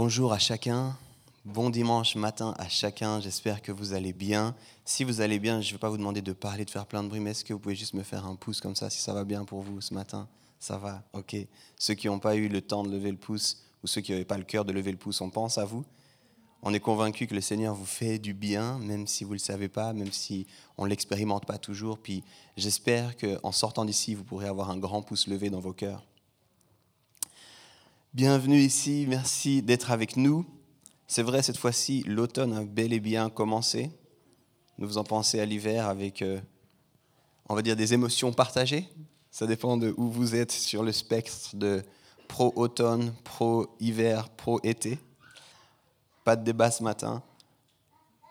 Bonjour à chacun, bon dimanche matin à chacun, j'espère que vous allez bien. Si vous allez bien, je ne vais pas vous demander de parler, de faire plein de bruit, mais est-ce que vous pouvez juste me faire un pouce comme ça si ça va bien pour vous ce matin? Ça va, ok. Ceux qui n'ont pas eu le temps de lever le pouce ou ceux qui n'avaient pas le cœur de lever le pouce, on pense à vous on est convaincu que le Seigneur vous fait du bien, même si vous ne le savez pas, même si on ne l'expérimente pas toujours. Puis j'espère qu'en sortant d'ici, vous pourrez avoir un grand pouce levé dans vos cœurs. Bienvenue ici, merci d'être avec nous. C'est vrai, cette fois-ci, l'automne a bel et bien commencé. Nous vous en pensez à l'hiver avec, euh, on va dire, des émotions partagées. Ça dépend de où vous êtes sur le spectre de pro-automne, pro-hiver, pro-été pas de débat ce matin.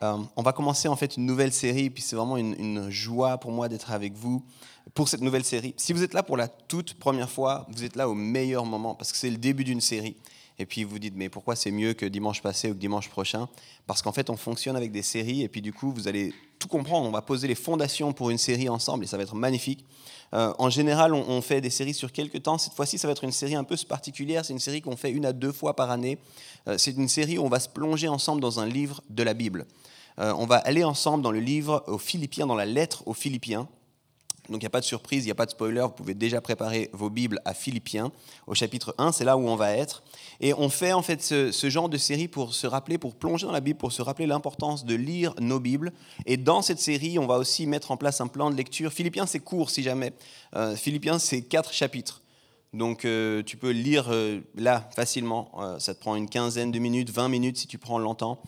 Euh, on va commencer en fait une nouvelle série, puis c'est vraiment une, joie pour moi d'être avec vous pour cette nouvelle série. Si vous êtes là pour la toute première fois, vous êtes là au meilleur moment parce que c'est le début d'une série. Et puis vous dites, mais pourquoi c'est mieux que dimanche passé ou que dimanche prochain? Parce qu'en fait, on fonctionne avec des séries et puis du coup, vous allez tout comprendre. On va poser les fondations pour une série ensemble et ça va être magnifique. Euh, en général, on, fait des séries sur quelques temps. Cette fois-ci, ça va être une série un peu particulière. C'est une série qu'on fait une à deux fois par année. Euh, c'est une série où on va se plonger ensemble dans un livre de la Bible. Euh, on va aller ensemble dans le livre aux Philippiens, dans la lettre aux Philippiens. Donc il n'y a pas de surprise, il n'y a pas de spoiler, vous pouvez déjà préparer vos Bibles à Philippiens, au chapitre 1, c'est là où on va être. Et on fait en fait ce, genre de série pour se rappeler, pour plonger dans la Bible, pour se rappeler l'importance de lire nos Bibles. Et dans cette série, on va aussi mettre en place un plan de lecture. Philippiens, c'est court si jamais. Euh, Philippiens, c'est quatre chapitres. Donc euh, tu peux lire euh, là facilement. ça te prend une quinzaine de minutes, 20 minutes si tu prends longtemps.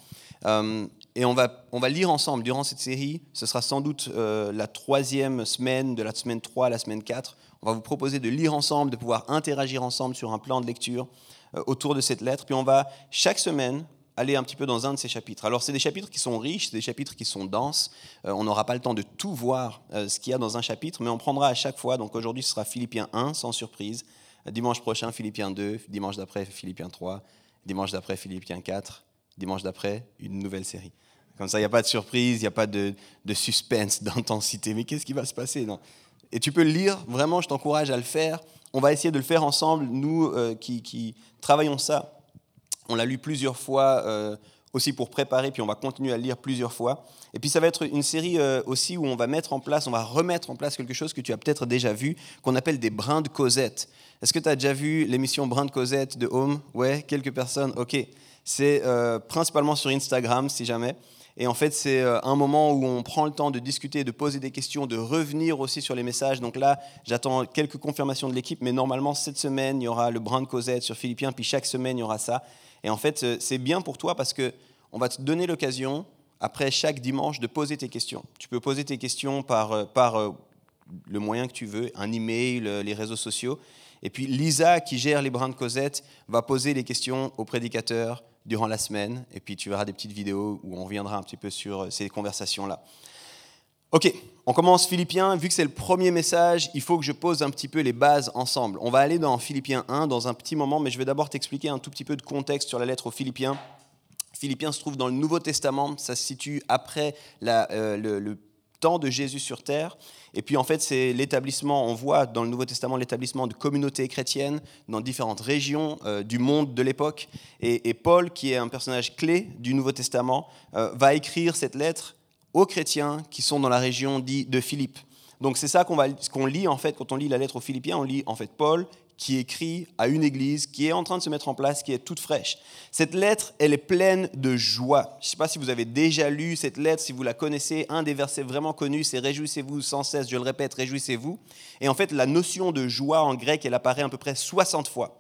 Et on va, on va lire ensemble durant cette série. Ce sera sans doute euh, la troisième semaine, de la semaine 3 à la semaine 4. On va vous proposer de lire ensemble, de pouvoir interagir ensemble sur un plan de lecture euh, autour de cette lettre. Puis on va chaque semaine aller un petit peu dans un de ces chapitres. Alors c'est des chapitres qui sont riches, c'est des chapitres qui sont denses. Euh, on n'aura pas le temps de tout voir ce qu'il y a dans un chapitre, mais on prendra à chaque fois. Donc aujourd'hui ce sera Philippiens 1, sans surprise. Dimanche prochain, Philippiens 2. Dimanche d'après, Philippiens 3. Dimanche d'après, Philippiens 4 dimanche d'après, une nouvelle série. Comme ça, il n'y a pas de surprise, il n'y a pas de, suspense, d'intensité. Mais qu'est-ce qui va se passer Et tu peux le lire, vraiment, je t'encourage à le faire. On va essayer de le faire ensemble, nous euh, qui, travaillons ça. On l'a lu plusieurs fois euh, aussi pour préparer, puis on va continuer à le lire plusieurs fois. Et puis ça va être une série euh, aussi où on va mettre en place, on va remettre en place quelque chose que tu as peut-être déjà vu, qu'on appelle des brins de Cosette. Est-ce que tu as déjà vu l'émission Brins de Cosette de Home? Ouais, quelques personnes, ok. C'est principalement sur Instagram, si jamais. Et en fait, c'est euh, un moment où on prend le temps de discuter, de poser des questions, de revenir aussi sur les messages. Donc là, j'attends quelques confirmations de l'équipe, mais normalement, cette semaine, il y aura le brin de Cosette sur Philippien, puis chaque semaine, il y aura ça. Et en fait, euh, c'est bien pour toi parce que on va te donner l'occasion, après chaque dimanche, de poser tes questions. Tu peux poser tes questions par, euh, par le moyen que tu veux, un email, les réseaux sociaux. Et puis Lisa, qui gère les brins de Cosette, va poser les questions aux prédicateurs, durant la semaine, et puis tu verras des petites vidéos où on reviendra un petit peu sur euh, ces conversations-là. Ok, on commence Philippiens. Vu que c'est le premier message, il faut que je pose un petit peu les bases ensemble. On va aller dans Philippiens 1 dans un petit moment, mais je vais d'abord t'expliquer un tout petit peu de contexte sur la lettre aux Philippiens. Philippiens se trouve dans le Nouveau Testament, ça se situe après la, euh, le, le temps de Jésus sur terre. Et puis en fait, c'est l'établissement, on voit dans le Nouveau Testament l'établissement de communautés chrétiennes dans différentes régions euh, du monde de l'époque. Et, Paul, qui est un personnage clé du Nouveau Testament, euh, va écrire cette lettre aux chrétiens qui sont dans la région dite de Philippe. Donc c'est ça qu'on lit en fait quand on lit la lettre aux Philippiens, on lit en fait Paul qui écrit à une église qui est en train de se mettre en place, qui est toute fraîche. Cette lettre, elle est pleine de joie. Je ne sais pas si vous avez déjà lu cette lettre, si vous la connaissez. Un des versets vraiment connus, c'est Réjouissez-vous sans cesse, je le répète, réjouissez-vous. Et en fait, la notion de joie en grec, elle apparaît à peu près 60 fois.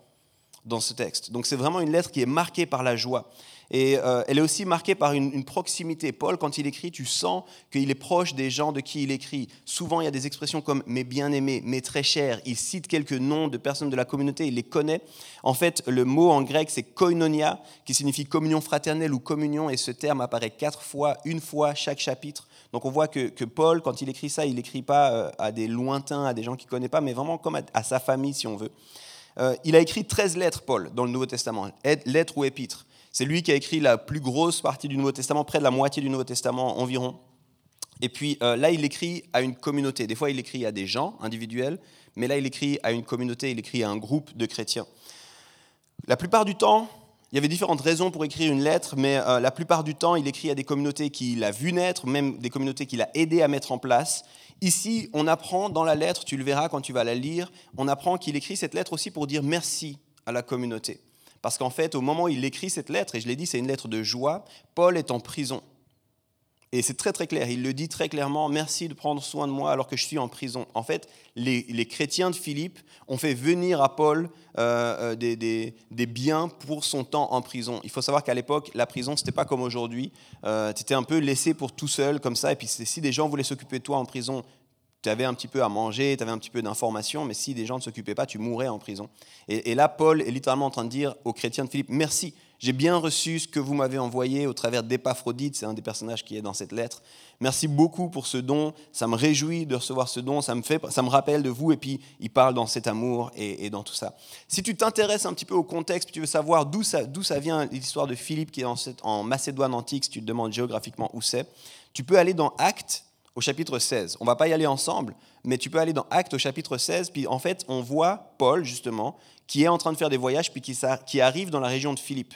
dans ce texte. Donc c'est vraiment une lettre qui est marquée par la joie. Et euh, elle est aussi marquée par une, proximité. Paul, quand il écrit, tu sens qu'il est proche des gens de qui il écrit. Souvent, il y a des expressions comme mes bien-aimés, mes très chers. Il cite quelques noms de personnes de la communauté, il les connaît. En fait, le mot en grec, c'est koinonia, qui signifie communion fraternelle ou communion, et ce terme apparaît quatre fois, une fois chaque chapitre. Donc on voit que, Paul, quand il écrit ça, il n'écrit pas euh, à des lointains, à des gens qu'il ne connaît pas, mais vraiment comme à, sa famille, si on veut. Euh, il a écrit 13 lettres, Paul, dans le Nouveau Testament, lettres ou épîtres. C'est lui qui a écrit la plus grosse partie du Nouveau Testament, près de la moitié du Nouveau Testament environ. Et puis euh, là, il écrit à une communauté. Des fois, il écrit à des gens individuels, mais là, il écrit à une communauté, il écrit à un groupe de chrétiens. La plupart du temps, il y avait différentes raisons pour écrire une lettre, mais euh, la plupart du temps, il écrit à des communautés qu'il a vu naître, même des communautés qu'il a aidé à mettre en place. Ici, on apprend dans la lettre, tu le verras quand tu vas la lire, on apprend qu'il écrit cette lettre aussi pour dire merci à la communauté. Parce qu'en fait, au moment où il écrit cette lettre, et je l'ai dit, c'est une lettre de joie, Paul est en prison. Et c'est très très clair, il le dit très clairement, merci de prendre soin de moi alors que je suis en prison. En fait, les, chrétiens de Philippe ont fait venir à Paul euh, euh, des, des, biens pour son temps en prison. Il faut savoir qu'à l'époque, la prison, ce n'était pas comme aujourd'hui. Euh, tu étais un peu laissé pour tout seul comme ça, et puis si des gens voulaient s'occuper de toi en prison, tu avais un petit peu à manger, tu avais un petit peu d'informations, mais si des gens ne s'occupaient pas, tu mourrais en prison. Et, là, Paul est littéralement en train de dire aux chrétiens de Philippe, merci, j'ai bien reçu ce que vous m'avez envoyé au travers d'Épaphrodite, c'est un des personnages qui est dans cette lettre. Merci beaucoup pour ce don, ça me réjouit de recevoir ce don, ça me, fait, ça me rappelle de vous, et puis il parle dans cet amour et, dans tout ça. Si tu t'intéresses un petit peu au contexte, tu veux savoir d'où ça, ça vient l'histoire de Philippe qui est en, en Macédoine antique, si tu te demandes géographiquement où c'est, tu peux aller dans Actes au chapitre 16. On va pas y aller ensemble, mais tu peux aller dans Actes au chapitre 16, puis en fait, on voit Paul, justement, qui est en train de faire des voyages, puis qui, arrive dans la région de Philippe.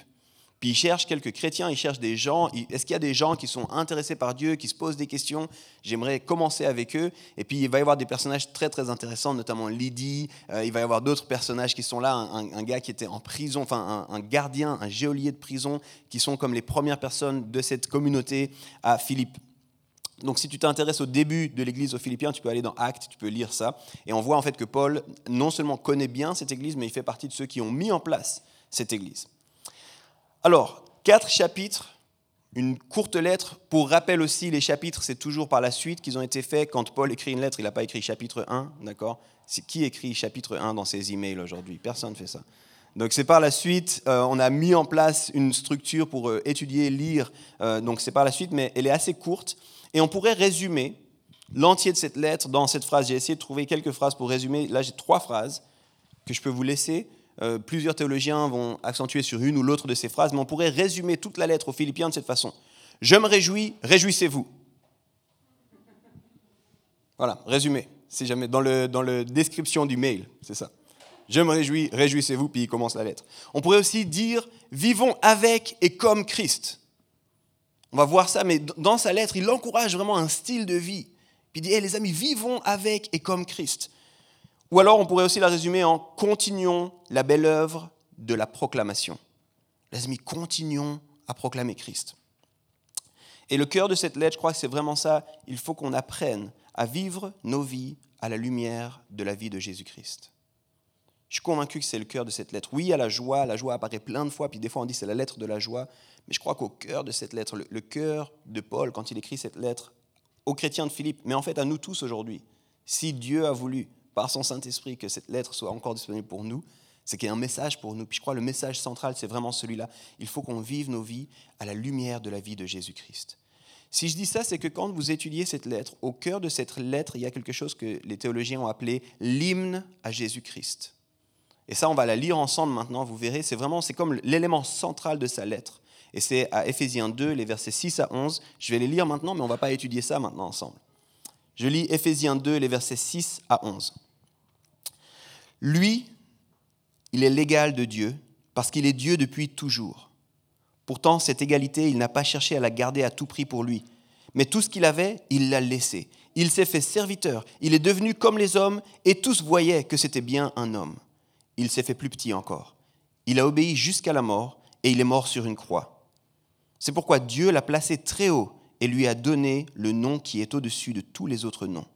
Puis il cherche quelques chrétiens, il cherche des gens. Est-ce qu'il y a des gens qui sont intéressés par Dieu, qui se posent des questions? J'aimerais commencer avec eux. Et puis il va y avoir des personnages très très intéressants, notamment Lydie. Euh, il va y avoir d'autres personnages qui sont là. Un, gars qui était en prison, enfin un, gardien, un geôlier de prison, qui sont comme les premières personnes de cette communauté à Philippe. Donc si tu t'intéresses au début de l'église aux Philippiens, tu peux aller dans Actes, tu peux lire ça. Et on voit en fait que Paul non seulement connaît bien cette église, mais il fait partie de ceux qui ont mis en place cette église. Alors, quatre chapitres, une courte lettre. Pour rappel aussi, les chapitres, c'est toujours par la suite qu'ils ont été faits. Quand Paul écrit une lettre, il n'a pas écrit chapitre 1, d'accord? Qui écrit chapitre 1 dans ses emails aujourd'hui? Personne ne fait ça. Donc c'est par la suite, euh, on a mis en place une structure pour euh, étudier, lire. Euh, donc c'est par la suite, mais elle est assez courte. Et on pourrait résumer l'entier de cette lettre dans cette phrase. J'ai essayé de trouver quelques phrases pour résumer. Là, j'ai trois phrases que je peux vous laisser. Euh, plusieurs théologiens vont accentuer sur une ou l'autre de ces phrases, mais on pourrait résumer toute la lettre aux Philippiens de cette façon. Je me réjouis, réjouissez-vous. Voilà, résumé. Si jamais dans le dans le description du mail, c'est ça. Je me réjouis, réjouissez-vous, puis il commence la lettre. On pourrait aussi dire vivons avec et comme Christ. On va voir ça, mais dans sa lettre, il encourage vraiment un style de vie. Puis il dit, les amis, vivons avec et comme Christ. Ou alors on pourrait aussi la résumer en continuons la belle œuvre de la proclamation. Les amis, continuons à proclamer Christ. Et le cœur de cette lettre, je crois que c'est vraiment ça. Il faut qu'on apprenne à vivre nos vies à la lumière de la vie de Jésus-Christ. Je suis convaincu que c'est le cœur de cette lettre. Oui, à la joie, la joie apparaît plein de fois, puis des fois on dit c'est la lettre de la joie, mais je crois qu'au cœur de cette lettre, le, cœur de Paul, quand il écrit cette lettre aux chrétiens de Philippe, mais en fait à nous tous aujourd'hui, si Dieu a voulu, par son Saint-Esprit, que cette lettre soit encore disponible pour nous, c'est qu'il y a un message pour nous. Puis je crois que le message central, c'est vraiment celui-là. Il faut qu'on vive nos vies à la lumière de la vie de Jésus-Christ. Si je dis ça, c'est que quand vous étudiez cette lettre, au cœur de cette lettre, il y a quelque chose que les théologiens ont appelé l'hymne à Jésus-Christ. Et ça, on va la lire ensemble maintenant, vous verrez, c'est vraiment, c'est comme l'élément central de sa lettre. Et c'est à Éphésiens 2, les versets 6 à 11. Je vais les lire maintenant, mais on ne va pas étudier ça maintenant ensemble. Je lis Éphésiens 2, les versets 6 à 11. Lui, il est l'égal de Dieu, parce qu'il est Dieu depuis toujours. Pourtant, cette égalité, il n'a pas cherché à la garder à tout prix pour lui. Mais tout ce qu'il avait, il l'a laissé. Il s'est fait serviteur. Il est devenu comme les hommes, et tous voyaient que c'était bien un homme il s'est fait plus petit encore. Il a obéi jusqu'à la mort et il est mort sur une croix. C'est pourquoi Dieu l'a placé très haut et lui a donné le nom qui est au-dessus de tous les autres noms.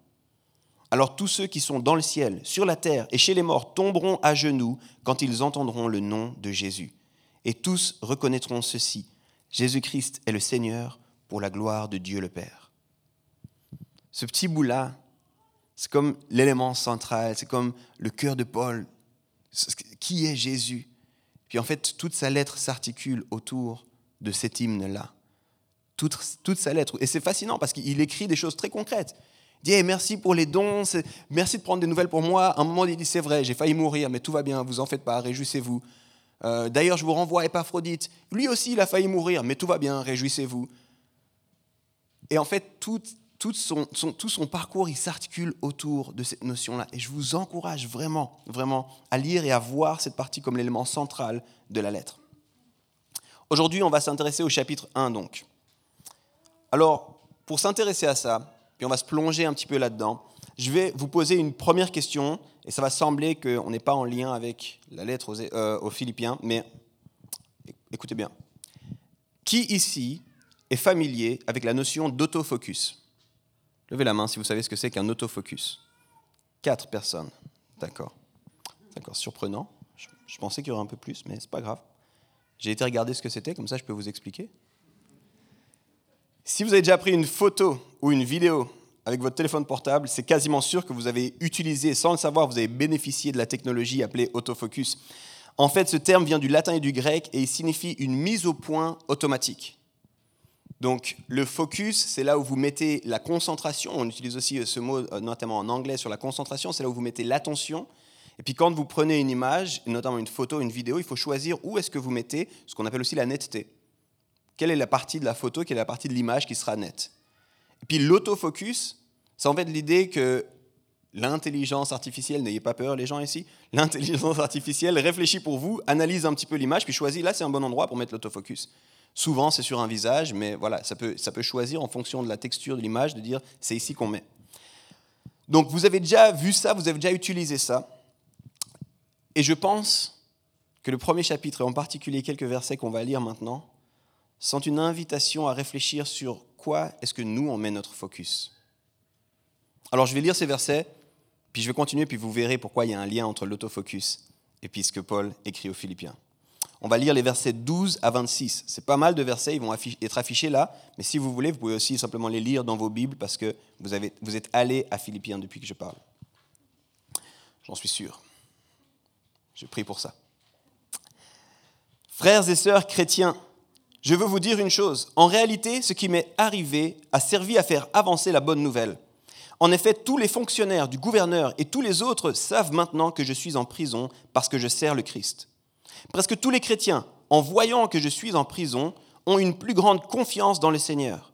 Alors tous ceux qui sont dans le ciel, sur la terre et chez les morts tomberont à genoux quand ils entendront le nom de Jésus. Et tous reconnaîtront ceci. Jésus-Christ est le Seigneur pour la gloire de Dieu le Père. Ce petit bout-là, c'est comme l'élément central, c'est comme le cœur de Paul. Qui est Jésus Puis en fait, toute sa lettre s'articule autour de cet hymne-là. Toute, toute, sa lettre. Et c'est fascinant parce qu'il écrit des choses très concrètes. Il dit merci pour les dons, merci de prendre des nouvelles pour moi. À un moment, il dit c'est vrai, j'ai failli mourir, mais tout va bien, vous en faites pas, réjouissez-vous. Euh, d'ailleurs, je vous renvoie à Épaphrodite. Lui aussi, il a failli mourir, mais tout va bien, réjouissez-vous. Et en fait, tout, tout, son, parcours, il s'articule autour de cette notion-là. Et je vous encourage vraiment, vraiment à lire et à voir cette partie comme l'élément central de la lettre. Aujourd'hui, on va s'intéresser au chapitre 1, donc. Alors, pour s'intéresser à ça, puis on va se plonger un petit peu là-dedans. Je vais vous poser une première question, et ça va sembler qu'on n'est pas en lien avec la lettre aux, euh, Philippiens, mais écoutez bien. Qui ici est familier avec la notion d'autofocus? Levez la main si vous savez ce que c'est qu'un autofocus. Quatre personnes. D'accord. D'accord, surprenant. Je, pensais qu'il y aurait un peu plus, mais c'est pas grave. J'ai été regarder ce que c'était, comme ça je peux vous expliquer. Si vous avez déjà pris une photo ou une vidéo avec votre téléphone portable, c'est quasiment sûr que vous avez utilisé, sans le savoir, vous avez bénéficié de la technologie appelée autofocus. En fait, ce terme vient du latin et du grec et il signifie une mise au point automatique. Donc le focus, c'est là où vous mettez la concentration. On utilise aussi ce mot euh, notamment en anglais sur la concentration, c'est là où vous mettez l'attention. Et puis quand vous prenez une image, notamment une photo, une vidéo, il faut choisir où est-ce que vous mettez ce qu'on appelle aussi la netteté quelle est la partie de la photo, quelle est la partie de l'image qui sera nette? Et puis l'autofocus, c'est en fait l'idée que l'intelligence artificielle, n'ayez pas peur les gens ici, l'intelligence artificielle réfléchit pour vous, analyse un petit peu l'image, puis choisit là c'est un bon endroit pour mettre l'autofocus. Souvent c'est sur un visage, mais voilà, ça peut, ça peut choisir en fonction de la texture de l'image de dire c'est ici qu'on met. Donc vous avez déjà vu ça, vous avez déjà utilisé ça. Et je pense que le premier chapitre, et en particulier quelques versets qu'on va lire maintenant, sont une invitation à réfléchir sur quoi est-ce que nous, on met notre focus. Alors je vais lire ces versets, puis je vais continuer, puis vous verrez pourquoi il y a un lien entre l'autofocus et puis ce que Paul écrit aux Philippiens. On va lire les versets 12 à 26. C'est pas mal de versets, ils vont être affichés là, mais si vous voulez, vous pouvez aussi simplement les lire dans vos Bibles parce que vous, avez, vous êtes allés à Philippiens depuis que je parle. J'en suis sûr. Je prie pour ça. Frères et sœurs chrétiens, je veux vous dire une chose. En réalité, ce qui m'est arrivé a servi à faire avancer la bonne nouvelle. En effet, tous les fonctionnaires du gouverneur et tous les autres savent maintenant que je suis en prison parce que je sers le Christ. Presque tous les chrétiens, en voyant que je suis en prison, ont une plus grande confiance dans le Seigneur.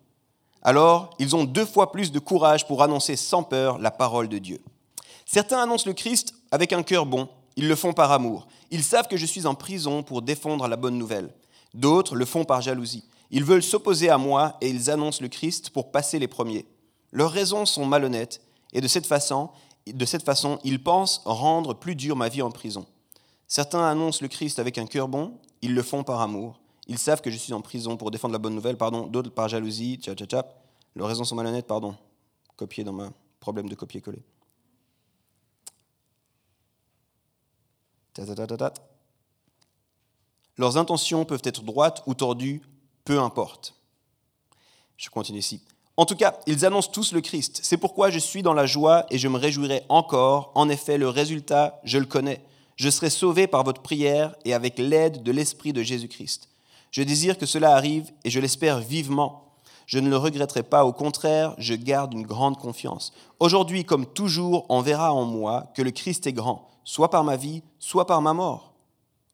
Alors, ils ont deux fois plus de courage pour annoncer sans peur la parole de Dieu. Certains annoncent le Christ avec un cœur bon, ils le font par amour. Ils savent que je suis en prison pour défendre la bonne nouvelle. D'autres le font par jalousie. Ils veulent s'opposer à moi et ils annoncent le Christ pour passer les premiers. Leurs raisons sont malhonnêtes et de cette façon, de cette façon ils pensent rendre plus dure ma vie en prison. Certains annoncent le Christ avec un cœur bon, ils le font par amour. Ils savent que je suis en prison pour défendre la bonne nouvelle, pardon. D'autres par jalousie, tcha tcha tcha. Leurs raisons sont malhonnêtes, pardon. Copier dans ma problème de copier-coller. Leurs intentions peuvent être droites ou tordues, peu importe. Je continue ici. En tout cas, ils annoncent tous le Christ. C'est pourquoi je suis dans la joie et je me réjouirai encore. En effet, le résultat, je le connais. Je serai sauvé par votre prière et avec l'aide de l'Esprit de Jésus-Christ. Je désire que cela arrive et je l'espère vivement. Je ne le regretterai pas, au contraire, je garde une grande confiance. Aujourd'hui, comme toujours, on verra en moi que le Christ est grand, soit par ma vie, soit par ma mort.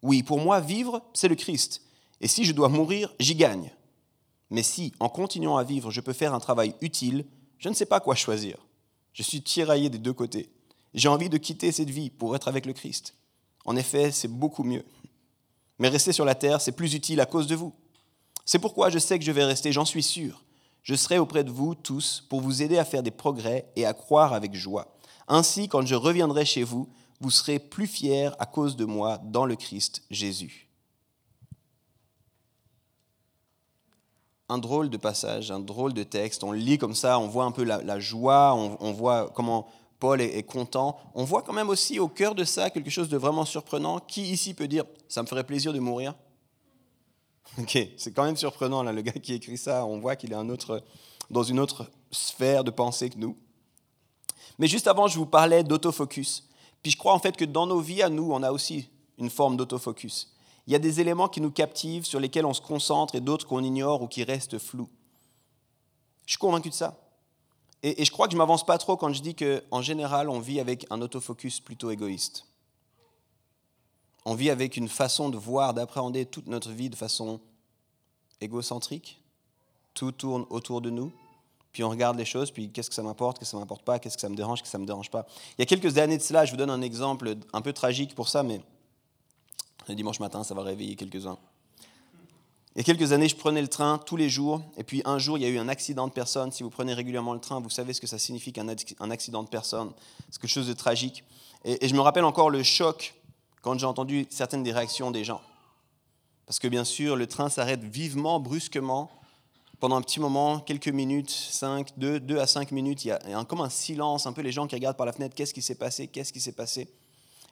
Oui, pour moi, vivre, c'est le Christ. Et si je dois mourir, j'y gagne. Mais si, en continuant à vivre, je peux faire un travail utile, je ne sais pas quoi choisir. Je suis tiraillé des deux côtés. J'ai envie de quitter cette vie pour être avec le Christ. En effet, c'est beaucoup mieux. Mais rester sur la terre, c'est plus utile à cause de vous. C'est pourquoi je sais que je vais rester, j'en suis sûr. Je serai auprès de vous tous pour vous aider à faire des progrès et à croire avec joie. Ainsi, quand je reviendrai chez vous, vous serez plus fiers à cause de moi dans le Christ Jésus. Un drôle de passage, un drôle de texte. On lit comme ça, on voit un peu la, joie, on, voit comment Paul est, content. On voit quand même aussi au cœur de ça quelque chose de vraiment surprenant. Qui ici peut dire ça me ferait plaisir de mourir? Ok, c'est quand même surprenant là, le gars qui écrit ça. On voit qu'il est un autre, dans une autre sphère de pensée que nous. Mais juste avant, je vous parlais d'autofocus. Puis je crois en fait que dans nos vies à nous, on a aussi une forme d'autofocus. Il y a des éléments qui nous captivent, sur lesquels on se concentre, et d'autres qu'on ignore ou qui restent flous. Je suis convaincu de ça. Et, je crois que je ne m'avance pas trop quand je dis qu'en général, on vit avec un autofocus plutôt égoïste. On vit avec une façon de voir, d'appréhender toute notre vie de façon égocentrique. Tout tourne autour de nous. Puis on regarde les choses, puis qu'est-ce que ça m'apporte, qu'est-ce que ça m'apporte pas, qu'est-ce que ça me dérange, qu'est-ce que ça me dérange pas. Il y a quelques années de cela, je vous donne un exemple un peu tragique pour ça, mais le dimanche matin, ça va réveiller quelques-uns. Il y a quelques années, je prenais le train tous les jours, et puis un jour, il y a eu un accident de personne. Si vous prenez régulièrement le train, vous savez ce que ça signifie qu'un accident de personne. C'est quelque chose de tragique. Et, je me rappelle encore le choc quand j'ai entendu certaines des réactions des gens. Parce que bien sûr, le train s'arrête vivement, brusquement, pendant un petit moment, quelques minutes, 5, 2, 2 à 5 minutes, il y a comme un silence, un peu les gens qui regardent par la fenêtre, qu'est-ce qui s'est passé, qu'est-ce qui s'est passé?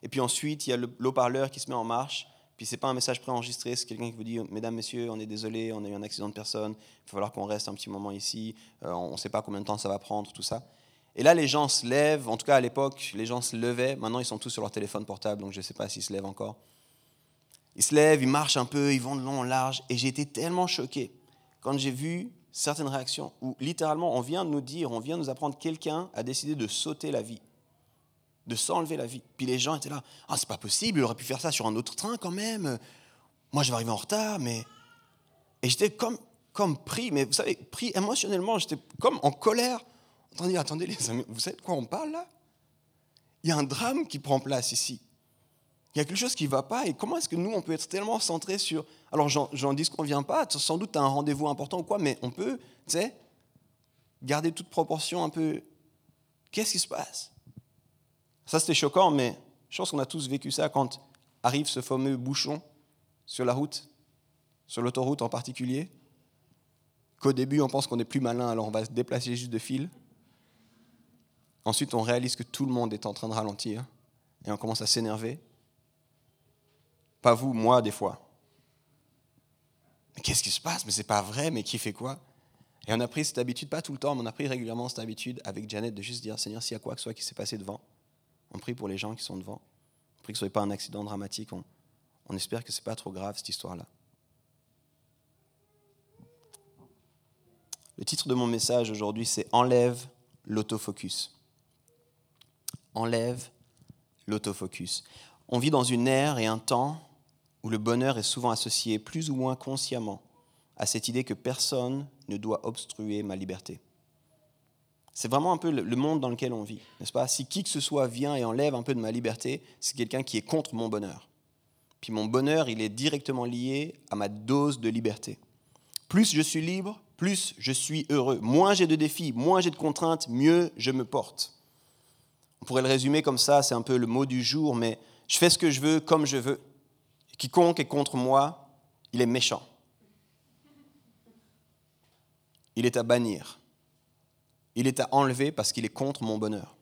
Et puis ensuite, il y a l'eau-parleur qui se met en marche, puis c'est pas un message préenregistré, c'est quelqu'un qui vous dit Mesdames, Messieurs, on est désolé, on a eu un accident de personne, il va falloir qu'on reste un petit moment ici, euh, on ne sait pas combien de temps ça va prendre, tout ça. Et là, les gens se lèvent, en tout cas à l'époque, les gens se levaient, maintenant ils sont tous sur leur téléphone portable, donc je ne sais pas s'ils se lèvent encore. Ils se lèvent, ils marchent un peu, ils vont de long en large, et j'ai été tellement choqué quand j'ai vu certaines réactions où littéralement on vient de nous dire, on vient de nous apprendre quelqu'un a décidé de sauter la vie de s'enlever la vie. Puis les gens étaient là, ah c'est pas possible, il aurait pu faire ça sur un autre train quand même. Moi je vais arriver en retard, mais et j'étais comme comme pris, mais vous savez, pris émotionnellement, j'étais comme en colère. Dire, attendez les amis, vous savez de quoi on parle là? Il y a un drame qui prend place ici. Il y a quelque chose qui ne va pas. Et comment est-ce que nous, on peut être tellement centré sur... Alors, j'en dis qu'on ne vient pas, sans doute as un rendez-vous important ou quoi, mais on peut, tu sais, garder toute proportion un peu. Qu'est-ce qui se passe? Ça, c'était choquant, mais je pense qu'on a tous vécu ça quand arrive ce fameux bouchon sur la route, sur l'autoroute en particulier, qu'au début, on pense qu'on est plus malin, alors on va se déplacer juste de fil. Ensuite, on réalise que tout le monde est en train de ralentir et on commence à s'énerver. Pas vous, moi, des fois. Mais qu'est-ce qui se passe? Mais c'est pas vrai, mais qui fait quoi? Et on a pris cette habitude, pas tout le temps, mais on a pris régulièrement cette habitude avec Janet de juste dire Seigneur, s'il y a quoi que ce soit qui s'est passé devant, on prie pour les gens qui sont devant. On prie que ce ne soit pas un accident dramatique. On, espère que ce n'est pas trop grave, cette histoire-là. Le titre de mon message aujourd'hui, c'est Enlève l'autofocus. Enlève l'autofocus. On vit dans une ère et un temps où le bonheur est souvent associé plus ou moins consciemment à cette idée que personne ne doit obstruer ma liberté. C'est vraiment un peu le monde dans lequel on vit, n'est-ce pas? Si qui que ce soit vient et enlève un peu de ma liberté, c'est quelqu'un qui est contre mon bonheur. Puis mon bonheur, il est directement lié à ma dose de liberté. Plus je suis libre, plus je suis heureux. Moins j'ai de défis, moins j'ai de contraintes, mieux je me porte. On pourrait le résumer comme ça, c'est un peu le mot du jour, mais je fais ce que je veux comme je veux. Quiconque est contre moi, il est méchant. Il est à bannir il est à enlever parce qu'il est contre mon bonheur.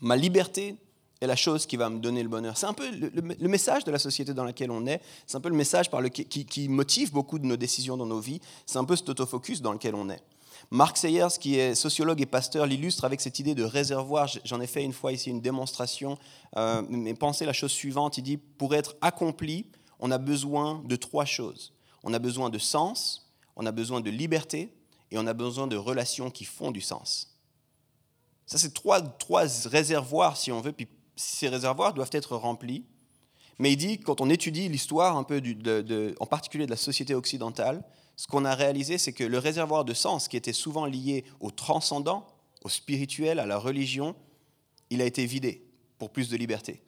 Ma liberté est la chose qui va me donner le bonheur. C'est un peu le, message de la société dans laquelle on est, c'est un peu le message par qui, qui, motive beaucoup de nos décisions dans nos vies, c'est un peu cet autofocus dans lequel on est. Mark Sayers, qui est sociologue et pasteur, l'illustre avec cette idée de réservoir. J'en ai fait une fois ici une démonstration, euh, mais pensez la chose suivante, il dit, pour être accompli, on a besoin de trois choses. On a besoin de sens, on a besoin de liberté et on a besoin de relations qui font du sens. Ça, c'est trois, trois réservoirs, si on veut, puis ces réservoirs doivent être remplis. Mais il dit, quand on étudie l'histoire un peu, en particulier de la société occidentale, ce qu'on a réalisé, c'est que le réservoir de sens, qui était souvent lié au transcendant, au spirituel, à la religion, il a été vidé pour plus de liberté.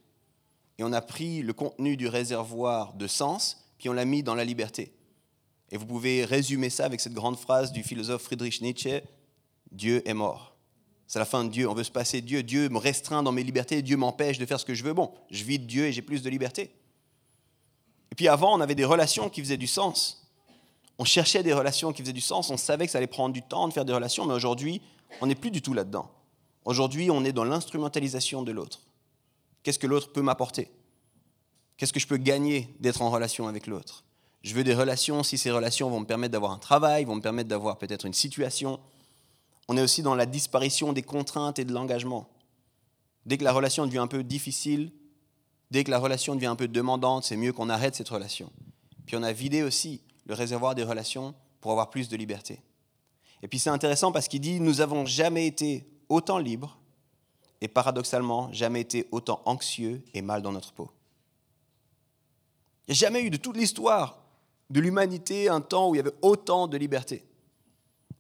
Et on a pris le contenu du réservoir de sens, puis on l'a mis dans la liberté. Et vous pouvez résumer ça avec cette grande phrase du philosophe Friedrich Nietzsche, Dieu est mort. C'est la fin de Dieu, on veut se passer Dieu. Dieu me restreint dans mes libertés, Dieu m'empêche de faire ce que je veux. Bon, je vis de Dieu et j'ai plus de liberté. Et puis avant, on avait des relations qui faisaient du sens. On cherchait des relations qui faisaient du sens, on savait que ça allait prendre du temps de faire des relations, mais aujourd'hui, on n'est plus du tout là-dedans. Aujourd'hui, on est dans l'instrumentalisation de l'autre. Qu'est-ce que l'autre peut m'apporter? Qu'est-ce que je peux gagner d'être en relation avec l'autre? Je veux des relations, si ces relations vont me permettre d'avoir un travail, vont me permettre d'avoir peut-être une situation. On est aussi dans la disparition des contraintes et de l'engagement. Dès que la relation devient un peu difficile, dès que la relation devient un peu demandante, c'est mieux qu'on arrête cette relation. Puis on a vidé aussi le réservoir des relations pour avoir plus de liberté. Et puis c'est intéressant parce qu'il dit, nous n'avons jamais été autant libres et paradoxalement jamais été autant anxieux et mal dans notre peau. Il n'y a jamais eu de toute l'histoire de l'humanité un temps où il y avait autant de liberté.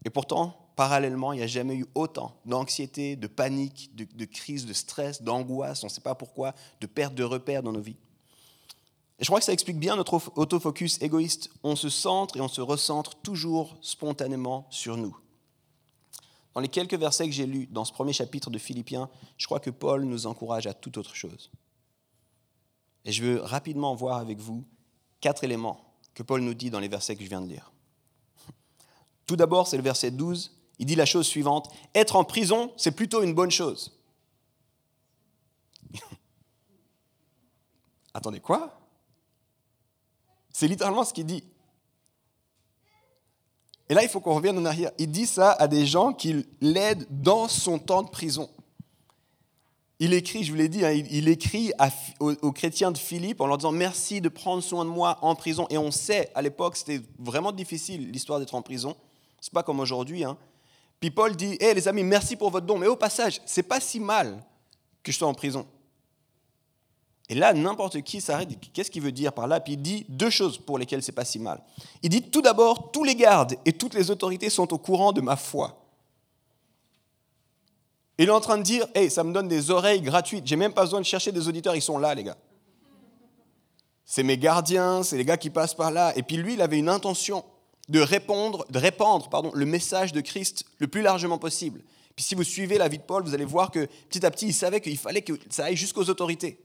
Et pourtant, parallèlement, il n'y a jamais eu autant d'anxiété, de panique, de, crise, de stress, d'angoisse, on ne sait pas pourquoi, de perte de repères dans nos vies. Et je crois que ça explique bien notre autofocus égoïste. On se centre et on se recentre toujours spontanément sur nous. Dans les quelques versets que j'ai lus dans ce premier chapitre de Philippiens, je crois que Paul nous encourage à toute autre chose. Et je veux rapidement voir avec vous quatre éléments que Paul nous dit dans les versets que je viens de lire. Tout d'abord, c'est le verset 12. Il dit la chose suivante. Être en prison, c'est plutôt une bonne chose. Attendez, quoi? C'est littéralement ce qu'il dit. Et là, il faut qu'on revienne en arrière. Il dit ça à des gens qui l'aident dans son temps de prison. Il écrit, je vous l'ai dit, hein, il, écrit aux, chrétiens de Philippe en leur disant merci de prendre soin de moi en prison. Et on sait, à l'époque, c'était vraiment difficile l'histoire d'être en prison. C'est pas comme aujourd'hui. Hein. Puis Paul dit hé les amis, merci pour votre don. Mais au passage, c'est pas si mal que je sois en prison. Et là, n'importe qui s'arrête. Qu'est-ce qu'il veut dire par là? Puis il dit deux choses pour lesquelles c'est pas si mal. Il dit tout d'abord, tous les gardes et toutes les autorités sont au courant de ma foi. Il est en train de dire, hey, ça me donne des oreilles gratuites. J'ai même pas besoin de chercher des auditeurs, ils sont là, les gars. C'est mes gardiens, c'est les gars qui passent par là. Et puis lui, il avait une intention de répondre, de répandre, pardon, le message de Christ le plus largement possible. Puis si vous suivez la vie de Paul, vous allez voir que petit à petit, il savait qu'il fallait que ça aille jusqu'aux autorités.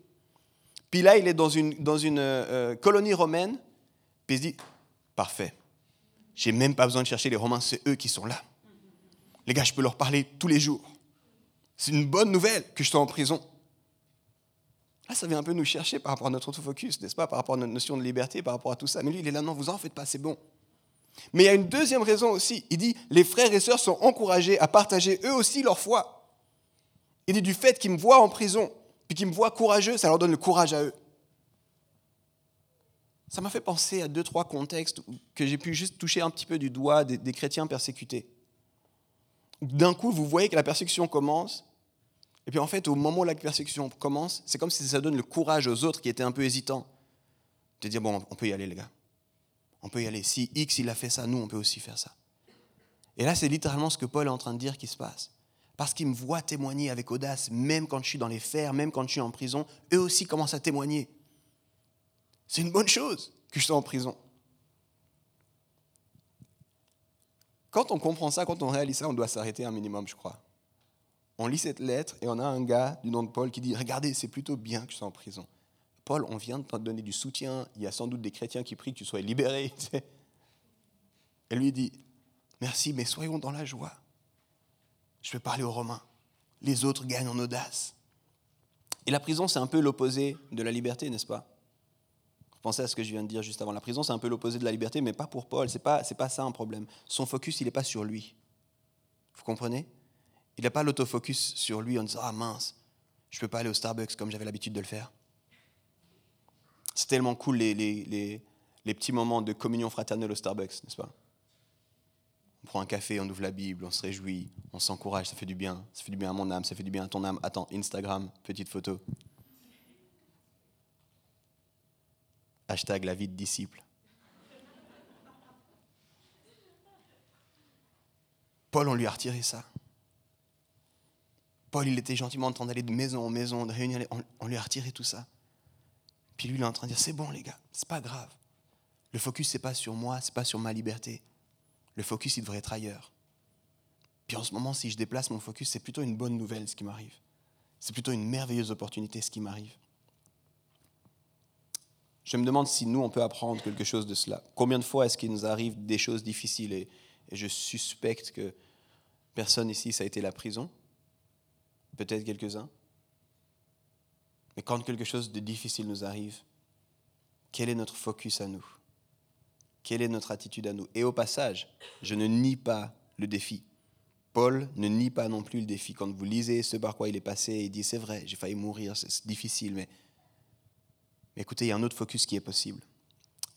Puis là, il est dans une, dans une euh, colonie romaine, puis il se dit, parfait, j'ai même pas besoin de chercher les Romains, c'est eux qui sont là. Les gars, je peux leur parler tous les jours. C'est une bonne nouvelle que je sois en prison. Là, ça vient un peu nous chercher par rapport à notre autofocus, n'est-ce pas, par rapport à notre notion de liberté, par rapport à tout ça. Mais lui, il est là, non, vous en faites pas, c'est bon. Mais il y a une deuxième raison aussi. Il dit, les frères et sœurs sont encouragés à partager eux aussi leur foi. Il dit, du fait qu'ils me voient en prison, puis qu'ils me voient courageux, ça leur donne le courage à eux. Ça m'a fait penser à deux, trois contextes que j'ai pu juste toucher un petit peu du doigt des, chrétiens persécutés. D'un coup, vous voyez que la persécution commence, et puis en fait, au moment où la persécution commence, c'est comme si ça donne le courage aux autres qui étaient un peu hésitants de dire, bon, on peut y aller les gars. On peut y aller. Si X, il a fait ça, nous, on peut aussi faire ça. Et là, c'est littéralement ce que Paul est en train de dire qui se passe parce qu'ils me voient témoigner avec audace, même quand je suis dans les fers, même quand je suis en prison, eux aussi commencent à témoigner. C'est une bonne chose que je sois en prison. Quand on comprend ça, quand on réalise ça, on doit s'arrêter un minimum, je crois. On lit cette lettre et on a un gars du nom de Paul qui dit Regardez, c'est plutôt bien que je sois en prison. Paul, on vient de te donner du soutien. Il y a sans doute des chrétiens qui prient que tu sois libéré. Et lui dit Merci, mais soyons dans la joie je peux parler aux Romains. Les autres gagnent en audace. Et la prison, c'est un peu l'opposé de la liberté, n'est-ce pas? Pensez à ce que je viens de dire juste avant. La prison, c'est un peu l'opposé de la liberté, mais pas pour Paul. Ce n'est pas, pas ça un problème. Son focus, il n'est pas sur lui. Vous comprenez? Il n'a pas l'autofocus sur lui en disant Ah mince, je ne peux pas aller au Starbucks comme j'avais l'habitude de le faire. C'est tellement cool les, les, les petits moments de communion fraternelle au Starbucks, n'est-ce pas? On prend un café, on ouvre la Bible, on se réjouit, on s'encourage, ça fait du bien. Ça fait du bien à mon âme, ça fait du bien à ton âme. Attends, Instagram, petite photo. Hashtag la vie de disciple. Paul, on lui a retiré ça. Paul, il était gentiment en train d'aller de maison en maison, de réunion, on, lui a retiré tout ça. Puis lui, il est en train de dire, c'est bon les gars, c'est pas grave. Le focus, c'est pas sur moi, c'est pas sur ma liberté le focus, il devrait être ailleurs. Puis en ce moment, si je déplace mon focus, c'est plutôt une bonne nouvelle ce qui m'arrive. C'est plutôt une merveilleuse opportunité ce qui m'arrive. Je me demande si nous, on peut apprendre quelque chose de cela. Combien de fois est-ce qu'il nous arrive des choses difficiles et, je suspecte que personne ici, ça a été la prison? Peut-être quelques-uns? Mais quand quelque chose de difficile nous arrive, quel est notre focus à nous? Quelle est notre attitude à nous? Et au passage, je ne nie pas le défi. Paul ne nie pas non plus le défi. Quand vous lisez ce par quoi il est passé, il dit c'est vrai, j'ai failli mourir, c'est difficile, mais, mais écoutez, il y a un autre focus qui est possible.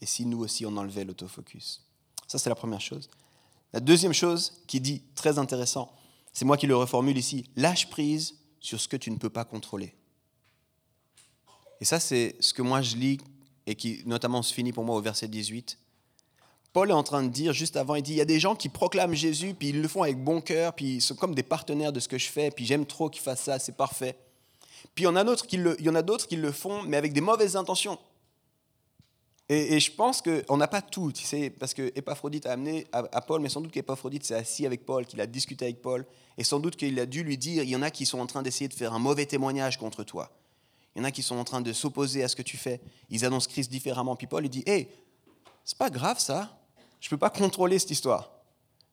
Et si nous aussi on enlevait l'autofocus? Ça, c'est la première chose. La deuxième chose qui dit, très intéressant, c'est moi qui le reformule ici, lâche prise sur ce que tu ne peux pas contrôler. Et ça, c'est ce que moi je lis et qui notamment se finit pour moi au verset 18. Paul est en train de dire, juste avant, il dit, il y a des gens qui proclament Jésus, puis ils le font avec bon cœur, puis ils sont comme des partenaires de ce que je fais, puis j'aime trop qu'ils fassent ça, c'est parfait. Puis il y en a d'autres qui qui le font, mais avec des mauvaises intentions. Et, je pense qu'on n'a pas tout, tu sais, parce que Épaphrodite a amené à, Paul, mais sans doute qu'Épaphrodite s'est assis avec Paul, qu'il a discuté avec Paul, et sans doute qu'il a dû lui dire, il y en a qui sont en train d'essayer de faire un mauvais témoignage contre toi. Il y en a qui sont en train de s'opposer à ce que tu fais. Ils annoncent Christ différemment. Puis Paul, il dit, hé, hey, c'est pas grave ça, je ne peux pas contrôler cette histoire.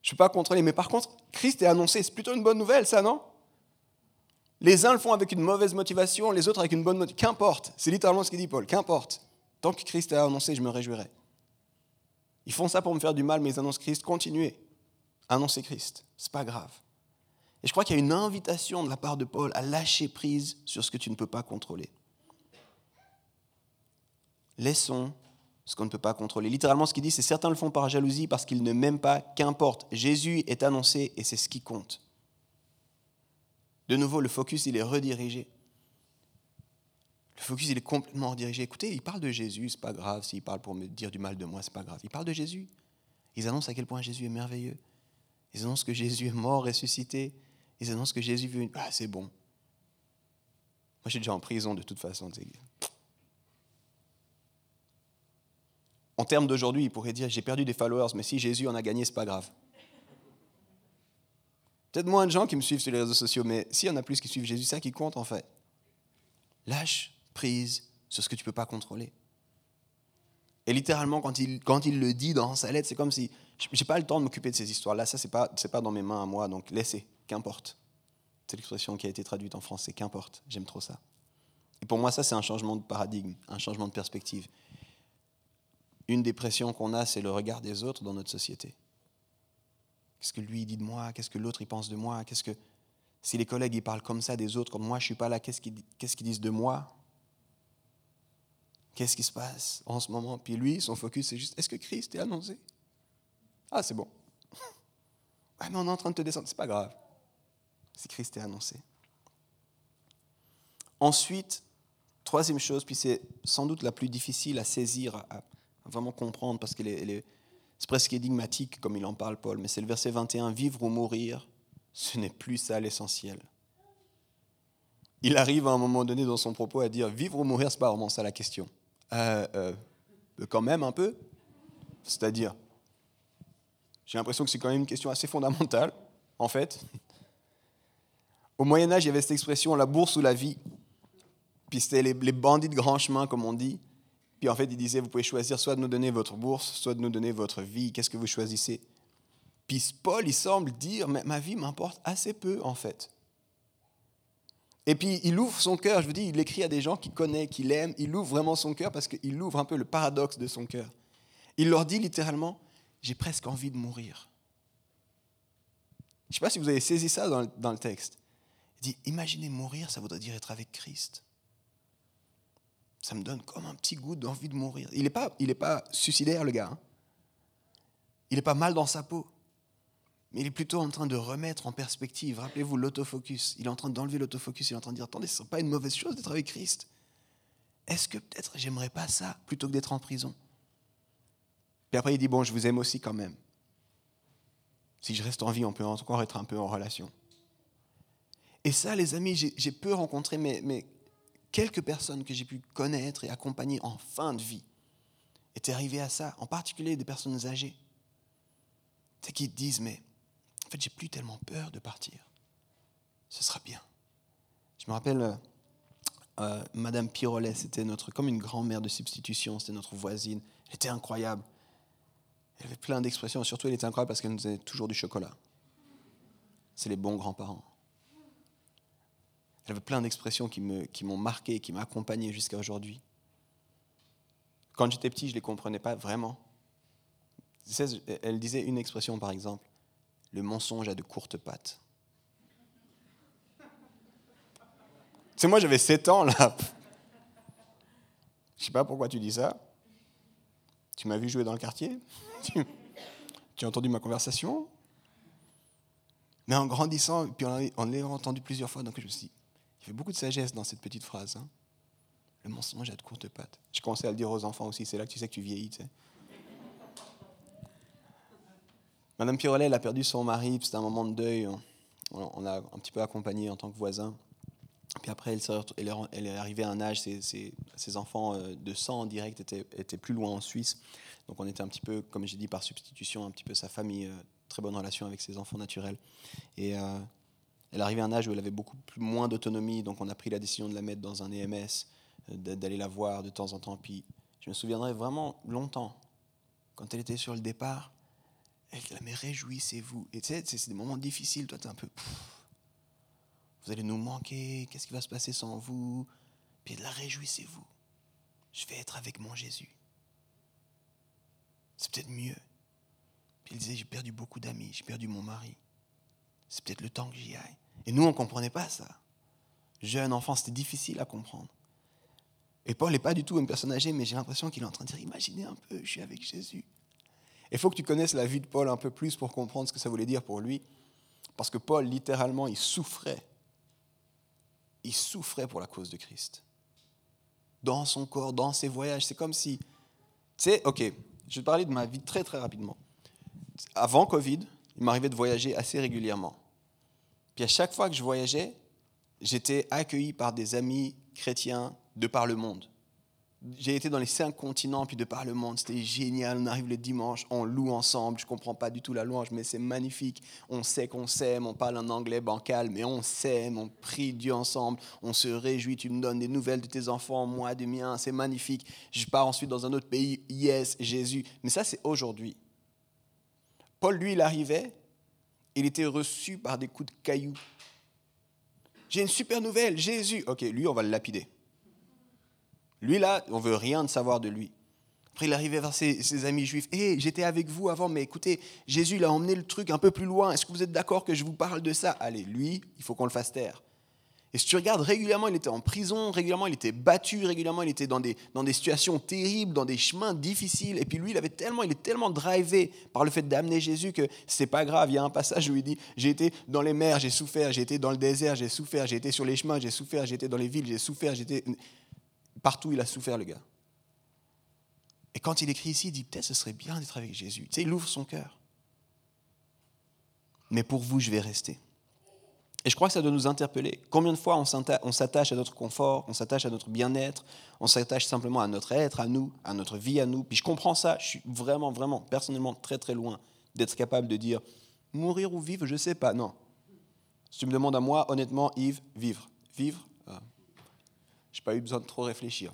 Je ne peux pas contrôler, mais par contre, Christ est annoncé, c'est plutôt une bonne nouvelle ça, non? Les uns le font avec une mauvaise motivation, les autres avec une bonne motivation. Qu'importe, c'est littéralement ce qu'il dit Paul, qu'importe. Tant que Christ est annoncé, je me réjouirai. Ils font ça pour me faire du mal, mais ils annoncent Christ. Continuez. Annoncez Christ. C'est pas grave. Et je crois qu'il y a une invitation de la part de Paul à lâcher prise sur ce que tu ne peux pas contrôler. Laissons ce qu'on ne peut pas contrôler. Littéralement, ce qu'il dit, c'est certains le font par jalousie parce qu'ils ne m'aiment pas, qu'importe. Jésus est annoncé et c'est ce qui compte. De nouveau, le focus, il est redirigé. Le focus, il est complètement redirigé. Écoutez, il parle de Jésus, c'est pas grave. S'il parle pour me dire du mal de moi, c'est pas grave. Il parle de Jésus. Ils annoncent à quel point Jésus est merveilleux. Ils annoncent que Jésus est mort, ressuscité. Ils annoncent que Jésus veut. Ah, c'est bon. Moi, je suis déjà en prison de toute façon. En termes d'aujourd'hui, il pourrait dire j'ai perdu des followers, mais si Jésus en a gagné, c'est pas grave. Peut-être moins de gens qui me suivent sur les réseaux sociaux, mais s'il y en a plus qui suivent Jésus, c'est ça qui compte en fait. Lâche prise sur ce que tu ne peux pas contrôler. Et littéralement, quand il, quand il le dit dans sa lettre, c'est comme si je n'ai pas le temps de m'occuper de ces histoires-là. Ça, ce n'est pas, pas dans mes mains à moi, donc laissez, qu'importe. C'est l'expression qui a été traduite en français, qu'importe. J'aime trop ça. Et pour moi, ça, c'est un changement de paradigme, un changement de perspective. Une des pressions qu'on a, c'est le regard des autres dans notre société. Qu'est-ce que lui dit de moi? Qu'est-ce que l'autre pense de moi? Qu'est-ce que si les collègues ils parlent comme ça des autres, comme moi je suis pas là, qu'est-ce qu'ils disent de moi? Qu'est-ce qui se passe en ce moment? Puis lui, son focus, c'est juste est-ce que Christ est annoncé? Ah, c'est bon. Ah, mais on est en train de te descendre. C'est pas grave. Si Christ est annoncé. Ensuite, troisième chose, puis c'est sans doute la plus difficile à saisir, à, vraiment comprendre, parce que c'est presque énigmatique comme il en parle, Paul, mais c'est le verset 21 Vivre ou mourir, ce n'est plus ça l'essentiel il arrive à un moment donné dans son propos à dire vivre ou mourir, c'est pas vraiment ça la question. Euh, euh, quand même un peu. C'est-à-dire, j'ai l'impression que c'est quand même une question assez fondamentale, en fait. Au Moyen Âge, il y avait cette expression la bourse ou la vie. Puis c'était les, les, bandits de grand chemin, comme on dit. Puis en fait, il disait, vous pouvez choisir soit de nous donner votre bourse, soit de nous donner votre vie. Qu'est-ce que vous choisissez? Puis Paul, il semble dire, mais ma vie m'importe assez peu, en fait. Et puis il ouvre son cœur, je vous dis, il écrit à des gens qu'il connaît, qu'il aime, il ouvre vraiment son cœur parce qu'il ouvre un peu le paradoxe de son cœur. Il leur dit littéralement, j'ai presque envie de mourir. Je ne sais pas si vous avez saisi ça dans le, texte. Il dit, imaginez mourir, ça voudrait dire être avec Christ. Ça me donne comme un petit goût d'envie de mourir. Il n'est pas, pas suicidaire, le gars. Hein. Il n'est pas mal dans sa peau mais il est plutôt en train de remettre en perspective. Rappelez-vous l'autofocus. Il est en train d'enlever l'autofocus. Il est en train de dire attendez, ce n'est pas une mauvaise chose d'être avec Christ. Est-ce que peut-être j'aimerais pas ça plutôt que d'être en prison? Puis après, il dit bon, je vous aime aussi quand même. Si je reste en vie, on peut encore être un peu en relation. Et ça, les amis, j'ai peu rencontré, mais quelques personnes que j'ai pu connaître et accompagner en fin de vie étaient arrivées à ça, en particulier des personnes âgées. C'est qui disent, mais en fait, j'ai plus tellement peur de partir. Ce sera bien. Je me rappelle, euh, euh, Madame Pirolet, c'était notre, comme une grand-mère de substitution, c'était notre voisine. Elle était incroyable. Elle avait plein d'expressions, surtout elle était incroyable parce qu'elle nous donnait toujours du chocolat. C'est les bons grands-parents. Elle avait plein d'expressions qui, m'ont marqué, qui m'ont accompagné jusqu'à aujourd'hui. Quand j'étais petit, je ne les comprenais pas vraiment. Elle disait une expression, par exemple, le mensonge a de courtes pattes. C'est moi, j'avais 7 ans, là. Je sais pas pourquoi tu dis ça. Tu m'as vu jouer dans le quartier tu, as entendu ma conversation Mais en grandissant, puis en l'ayant entendu plusieurs fois, donc je me suis dit, il y avait beaucoup de sagesse dans cette petite phrase. Hein. Le mensonge a de courtes pattes. Je commençais à le dire aux enfants aussi, c'est là que tu sais que tu vieillis. Madame Pirolet, elle a perdu son mari, c'était un moment de deuil. On l'a un petit peu accompagné en tant que voisin. Puis après, elle, est arrivée à un âge, ses, enfants euh, de sang en direct étaient, plus loin en Suisse. Donc on était un petit peu, comme j'ai dit, par substitution, un petit peu sa famille, euh, très bonne relation avec ses enfants naturels. Et euh, elle arrivée à un âge où elle avait beaucoup moins d'autonomie, donc on a pris la décision de la mettre dans un EMS, d'aller la voir de temps en temps. Puis je me souviendrai vraiment longtemps, quand elle était sur le départ, elle disait, mais réjouissez-vous. Et tu sais, c'est des moments difficiles, toi tu es un peu... Vous allez nous manquer, qu'est-ce qui va se passer sans vous? Puis de la réjouissez-vous. Je vais être avec mon Jésus. C'est peut-être mieux. Puis il disait, j'ai perdu beaucoup d'amis, j'ai perdu mon mari. C'est peut-être le temps que j'y aille. Et nous, on ne comprenait pas ça. Jeune enfant, c'était difficile à comprendre. Et Paul n'est pas du tout une personne âgée, mais j'ai l'impression qu'il est en train de dire, imaginez un peu, je suis avec Jésus. Il faut que tu connaisses la vie de Paul un peu plus pour comprendre ce que ça voulait dire pour lui. Parce que Paul, littéralement, il souffrait il souffrait pour la cause de Christ. Dans son corps, dans ses voyages. C'est comme si, tu sais, ok, je vais parler de ma vie très très rapidement. Avant Covid, il m'arrivait de voyager assez régulièrement. Puis à chaque fois que je voyageais, j'étais accueilli par des amis chrétiens de par le monde j'ai été dans les cinq continents, puis de par le monde, c'était génial. On arrive le dimanche, on loue ensemble. Je ne comprends pas du tout la louange, mais c'est magnifique. On sait qu'on s'aime, on parle en anglais bancal, mais on s'aime, on prie Dieu ensemble, on se réjouit. Tu me donnes des nouvelles de tes enfants, moi des miens, c'est magnifique. Je pars ensuite dans un autre pays, yes, Jésus. Mais ça, c'est aujourd'hui. Paul, lui, il arrivait, il était reçu par des coups de cailloux. J'ai une super nouvelle, Jésus. Ok, lui, on va le lapider. Lui, là, on veut rien de savoir de lui. Après, il arrivait vers ses, amis juifs. Hé, j'étais avec vous avant, mais écoutez, Jésus, il a emmené le truc un peu plus loin. Est-ce que vous êtes d'accord que je vous parle de ça? Allez, lui, il faut qu'on le fasse taire. Et si tu regardes, régulièrement, il était en prison, régulièrement, il était battu, régulièrement, il était dans des, dans des situations terribles, dans des chemins difficiles. Et puis lui, il, avait tellement, il est tellement drivé par le fait d'amener Jésus que c'est pas grave. Il y a un passage où il dit J'ai été dans les mers, j'ai souffert, j'ai été dans le désert, j'ai souffert, j'ai été sur les chemins, j'ai souffert, j'ai été dans les villes, j'ai souffert, j'étais. Partout, il a souffert, le gars. Et quand il écrit ici, il dit peut-être ce serait bien d'être avec Jésus. Tu sais, il ouvre son cœur. Mais pour vous, je vais rester. Et je crois que ça doit nous interpeller. Combien de fois on s'attache à notre confort, on s'attache à notre bien-être, on s'attache simplement à notre être, à nous, à notre vie, à nous. Puis je comprends ça. Je suis vraiment, vraiment, personnellement, très, très loin d'être capable de dire mourir ou vivre, je ne sais pas. Non. Si tu me demandes à moi, honnêtement, Yves, vivre. Vivre, je n'ai pas eu besoin de trop réfléchir.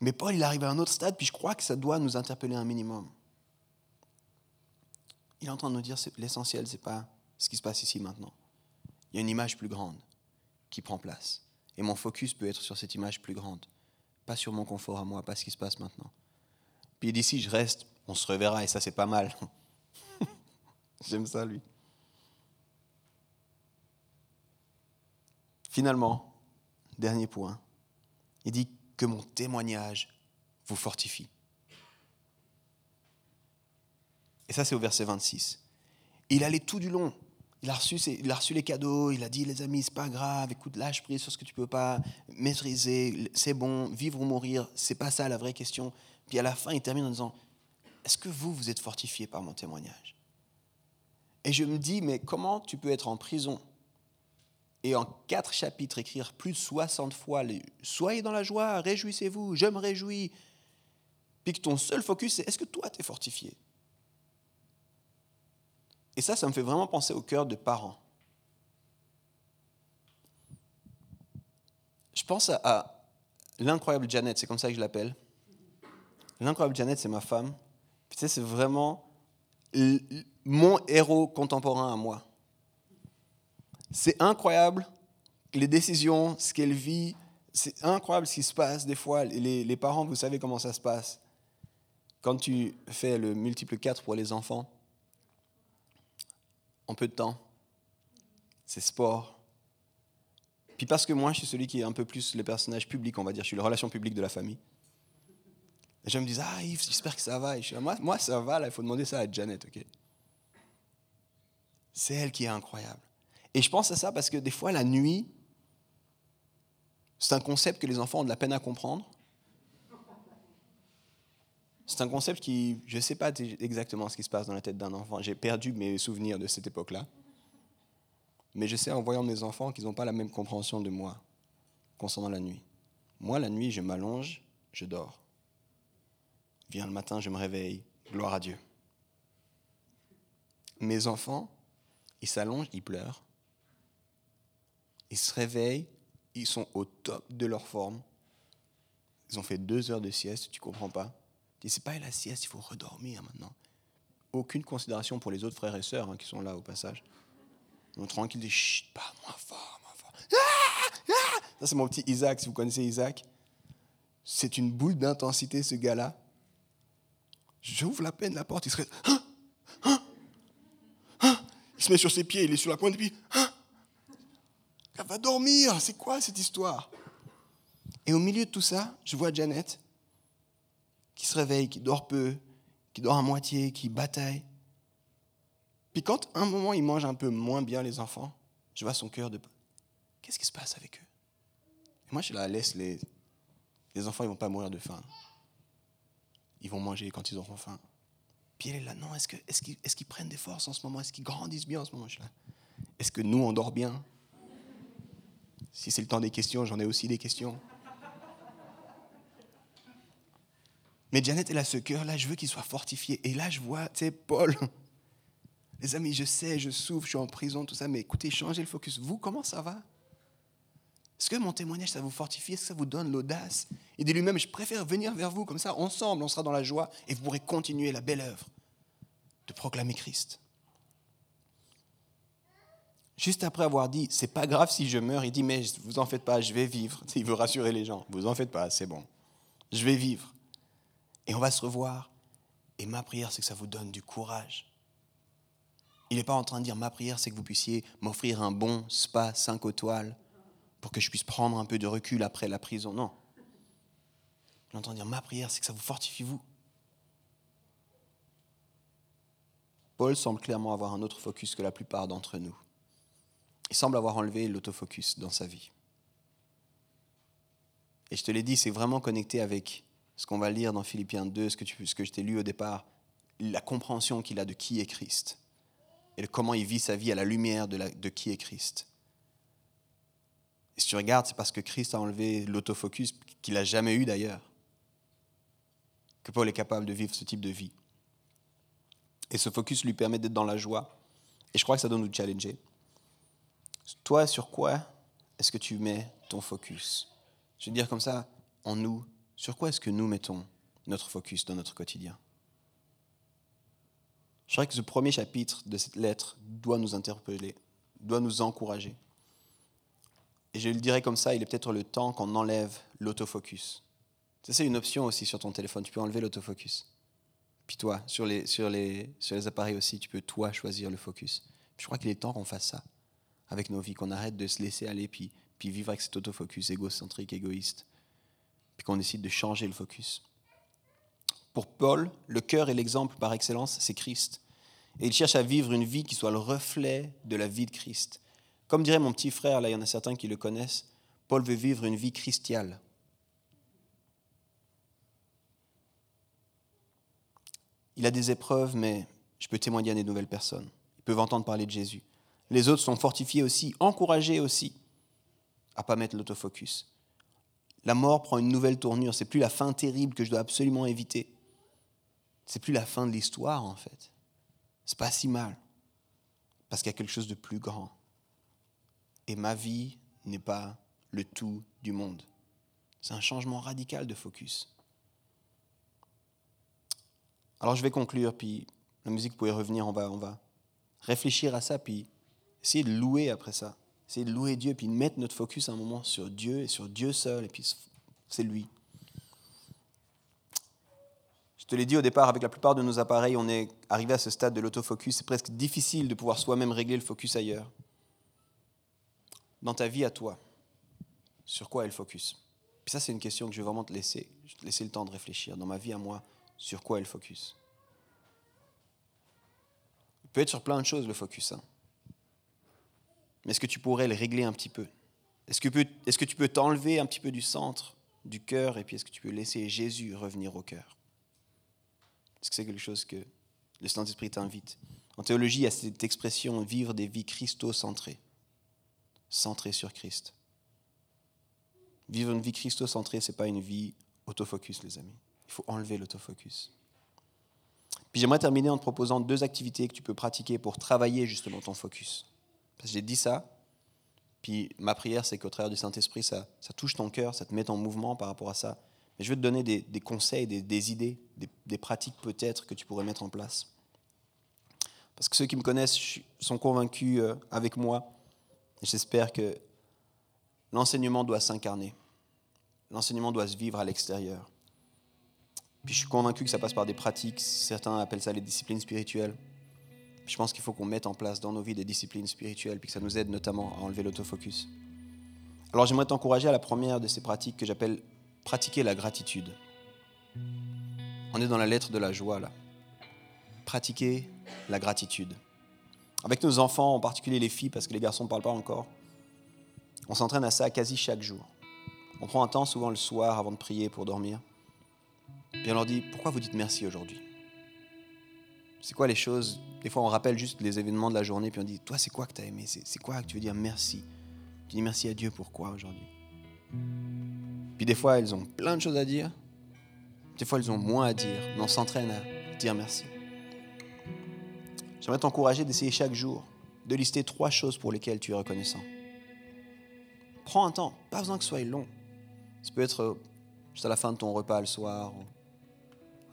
Mais Paul, il arrive à un autre stade, puis je crois que ça doit nous interpeller un minimum. Il est en train de nous dire l'essentiel, ce n'est pas ce qui se passe ici maintenant. Il y a une image plus grande qui prend place. Et mon focus peut être sur cette image plus grande, pas sur mon confort à moi, pas ce qui se passe maintenant. Puis d'ici, je reste, on se reverra, et ça, c'est pas mal. J'aime ça, lui. Finalement, Dernier point. Il dit que mon témoignage vous fortifie. Et ça, c'est au verset 26. Il allait tout du long. Il a, reçu les cadeaux, il a dit les amis, c'est pas grave, écoute, lâche prise sur ce que tu peux pas maîtriser, c'est bon, vivre ou mourir, c'est pas ça la vraie question. Puis à la fin, il termine en disant Est-ce que vous, vous êtes fortifié par mon témoignage? Et je me dis Mais comment tu peux être en prison et en quatre chapitres écrire plus de 60 fois Soyez dans la joie, réjouissez-vous, je me réjouis. Puis que ton seul focus, c'est est-ce que toi, tu es fortifié? Et ça, ça me fait vraiment penser au cœur de parents. Je pense à, l'incroyable Janet, c'est comme ça que je l'appelle. L'incroyable Janet, c'est ma femme. Tu sais, c'est vraiment mon héros contemporain à moi. C'est incroyable les décisions, ce qu'elle vit, c'est incroyable ce qui se passe des fois. Les, les parents, vous savez comment ça se passe. Quand tu fais le multiple 4 pour les enfants, en peu de temps, c'est sport. Puis parce que moi, je suis celui qui est un peu plus le personnage public, on va dire, je suis la relation publique de la famille. Les gens me disent, ah Yves, j'espère que ça va. Je moi, moi, ça va, là, il faut demander ça à Janet, ok? C'est elle qui est incroyable. Et je pense à ça parce que des fois, la nuit, c'est un concept que les enfants ont de la peine à comprendre. C'est un concept qui, je ne sais pas exactement ce qui se passe dans la tête d'un enfant. J'ai perdu mes souvenirs de cette époque-là. Mais je sais en voyant mes enfants qu'ils n'ont pas la même compréhension de moi concernant la nuit. Moi, la nuit, je m'allonge, je dors. Vient le matin, je me réveille. Gloire à Dieu. Mes enfants, ils s'allongent, ils pleurent. Ils se réveillent, ils sont au top de leur forme. Ils ont fait deux heures de sieste, tu comprends pas c'est pas la sieste, il faut redormir maintenant. Aucune considération pour les autres frères et sœurs hein, qui sont là au passage. On tranquille, dit, chut, pas moins fort, moins fort. Ah, ah Ça, c'est mon petit Isaac, si vous connaissez Isaac. C'est une boule d'intensité, ce gars-là. J'ouvre la peine la porte, il se hein, hein, Il se met sur ses pieds, il est sur la pointe des pieds. Elle va dormir, c'est quoi cette histoire? Et au milieu de tout ça, je vois Janet qui se réveille, qui dort peu, qui dort à moitié, qui bataille. Puis quand un moment il mange un peu moins bien les enfants, je vois son cœur de... Qu'est-ce qui se passe avec eux? Et moi je la laisse, les, les enfants ils vont pas mourir de faim. Ils vont manger quand ils auront faim. Puis elle est là, non, est-ce qu'ils est est qu'ils prennent des forces en ce moment? Est-ce qu'ils grandissent bien en ce moment? Est-ce que nous, on dort bien? Si c'est le temps des questions, j'en ai aussi des questions. Mais Janet, elle a ce cœur-là, je veux qu'il soit fortifié. Et là, je vois, tu sais, Paul, les amis, je sais, je souffre, je suis en prison, tout ça, mais écoutez, changez le focus. Vous, comment ça va? Est-ce que mon témoignage, ça vous fortifie? Est-ce que ça vous donne l'audace? Il dit lui-même, je préfère venir vers vous, comme ça, ensemble, on sera dans la joie et vous pourrez continuer la belle œuvre de proclamer Christ. Juste après avoir dit, c'est pas grave si je meurs, il dit, mais vous en faites pas, je vais vivre. Il veut rassurer les gens, vous en faites pas, c'est bon. Je vais vivre. Et on va se revoir. Et ma prière, c'est que ça vous donne du courage. Il n'est pas en train de dire ma prière, c'est que vous puissiez m'offrir un bon spa 5 étoiles pour que je puisse prendre un peu de recul après la prison. Non. Il est en train de dire ma prière, c'est que ça vous fortifie vous. Paul semble clairement avoir un autre focus que la plupart d'entre nous. Il semble avoir enlevé l'autofocus dans sa vie. Et je te l'ai dit, c'est vraiment connecté avec ce qu'on va lire dans Philippiens 2, ce que, je t'ai lu au départ, la compréhension qu'il a de qui est Christ et de comment il vit sa vie à la lumière de, de qui est Christ. Et si tu regardes, c'est parce que Christ a enlevé l'autofocus, qu'il n'a jamais eu d'ailleurs, que Paul est capable de vivre ce type de vie. Et ce focus lui permet d'être dans la joie. Et je crois que ça doit nous challenger. Toi, sur quoi est-ce que tu mets ton focus? Je vais dire comme ça, en nous, sur quoi est-ce que nous mettons notre focus dans notre quotidien? Je crois que ce premier chapitre de cette lettre doit nous interpeller, doit nous encourager. Et je le dirais comme ça, il est peut-être le temps qu'on enlève l'autofocus. C'est une option aussi sur ton téléphone, tu peux enlever l'autofocus. Puis toi, sur les, sur, les, sur les appareils aussi, tu peux toi choisir le focus. je crois qu'il est temps qu'on fasse ça avec nos vies, qu'on arrête de se laisser aller, puis, puis vivre avec cet autofocus égocentrique, égoïste puis qu'on décide de changer le focus. Pour Paul, le cœur et l'exemple par excellence, c'est Christ. Et il cherche à vivre une vie qui soit le reflet de la vie de Christ. Comme dirait mon petit frère, là il y en a certains qui le connaissent, Paul veut vivre une vie christiale. Il a des épreuves, mais je peux témoigner à des nouvelles personnes. Ils peuvent entendre parler de Jésus. Les autres sont fortifiés aussi, encouragés aussi à ne pas mettre l'autofocus la mort prend une nouvelle tournure. C'est plus la fin terrible que je dois absolument éviter. C'est plus la fin de l'histoire, en fait. C'est pas si mal. Parce qu'il y a quelque chose de plus grand. Et ma vie n'est pas le tout du monde. C'est un changement radical de focus. Alors je vais conclure, puis la musique pourrait revenir, on va, on va réfléchir à ça, puis essayer de louer après ça. C'est de louer Dieu, puis de mettre notre focus un moment sur Dieu et sur Dieu seul, et puis c'est lui. Je te l'ai dit au départ, avec la plupart de nos appareils, on est arrivé à ce stade de l'autofocus. C'est presque difficile de pouvoir soi-même régler le focus ailleurs. Dans ta vie à toi, sur quoi est le focus? Puis ça, c'est une question que je vais vraiment te laisser, te laisser le temps de réfléchir. Dans ma vie à moi, sur quoi est le focus? Il peut être sur plein de choses le focus. Hein. Mais est-ce que tu pourrais le régler un petit peu? Est-ce que, tu peux t'enlever un petit peu du centre, du cœur, et puis est-ce que tu peux laisser Jésus revenir au cœur? Est-ce que c'est quelque chose que le Saint-Esprit t'invite? En théologie, il y a cette expression vivre des vies christo-centrées, centrées sur Christ. Vivre une vie christo-centrée, ce n'est pas une vie autofocus, les amis. Il faut enlever l'autofocus. Puis j'aimerais terminer en te proposant deux activités que tu peux pratiquer pour travailler justement ton focus. Parce que j'ai dit ça, puis ma prière, c'est qu'au travers du Saint-Esprit, ça, ça, touche ton cœur, ça te met en mouvement par rapport à ça. Mais je veux te donner des, conseils, des, idées, des, pratiques peut-être que tu pourrais mettre en place. Parce que ceux qui me connaissent sont convaincus euh, avec moi, j'espère que l'enseignement doit s'incarner. L'enseignement doit se vivre à l'extérieur. Puis je suis convaincu que ça passe par des pratiques, certains appellent ça les disciplines spirituelles. Je pense qu'il faut qu'on mette en place dans nos vies des disciplines spirituelles, puis que ça nous aide notamment à enlever l'autofocus. Alors j'aimerais t'encourager à la première de ces pratiques que j'appelle pratiquer la gratitude. On est dans la lettre de la joie là. Pratiquer la gratitude. Avec nos enfants, en particulier les filles, parce que les garçons ne parlent pas encore, on s'entraîne à ça quasi chaque jour. On prend un temps souvent le soir avant de prier pour dormir. Puis on leur dit, pourquoi vous dites merci aujourd'hui? C'est quoi les choses? Des fois on rappelle juste les événements de la journée, puis on dit, toi c'est quoi que tu as aimé? C'est quoi que tu veux dire merci? Tu dis merci à Dieu pourquoi aujourd'hui? Puis des fois elles ont plein de choses à dire, des fois elles ont moins à dire, mais on s'entraîne à dire merci. J'aimerais t'encourager d'essayer chaque jour de lister trois choses pour lesquelles tu es reconnaissant. Prends un temps, pas besoin que ce soit long. Ça peut être juste à la fin de ton repas le soir,